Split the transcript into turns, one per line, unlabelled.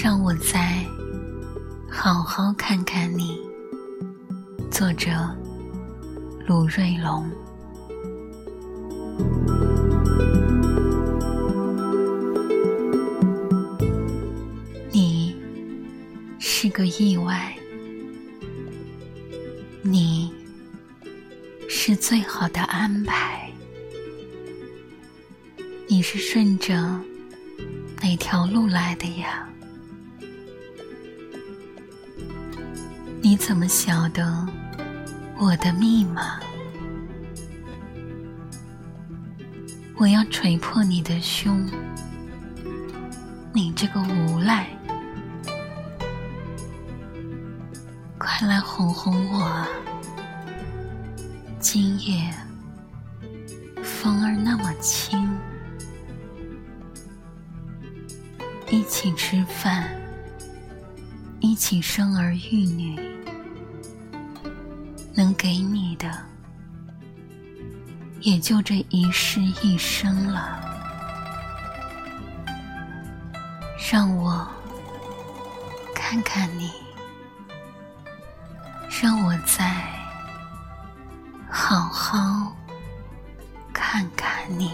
让我再好好看看你。作者：鲁瑞龙。你是个意外，你是最好的安排。你是顺着哪条路来的呀？你怎么晓得我的密码？我要捶破你的胸，你这个无赖！快来哄哄我啊！今夜风儿那么轻，一起吃饭，一起生儿育女，能给你的。也就这一世一生了，让我看看你，让我再好好看看你。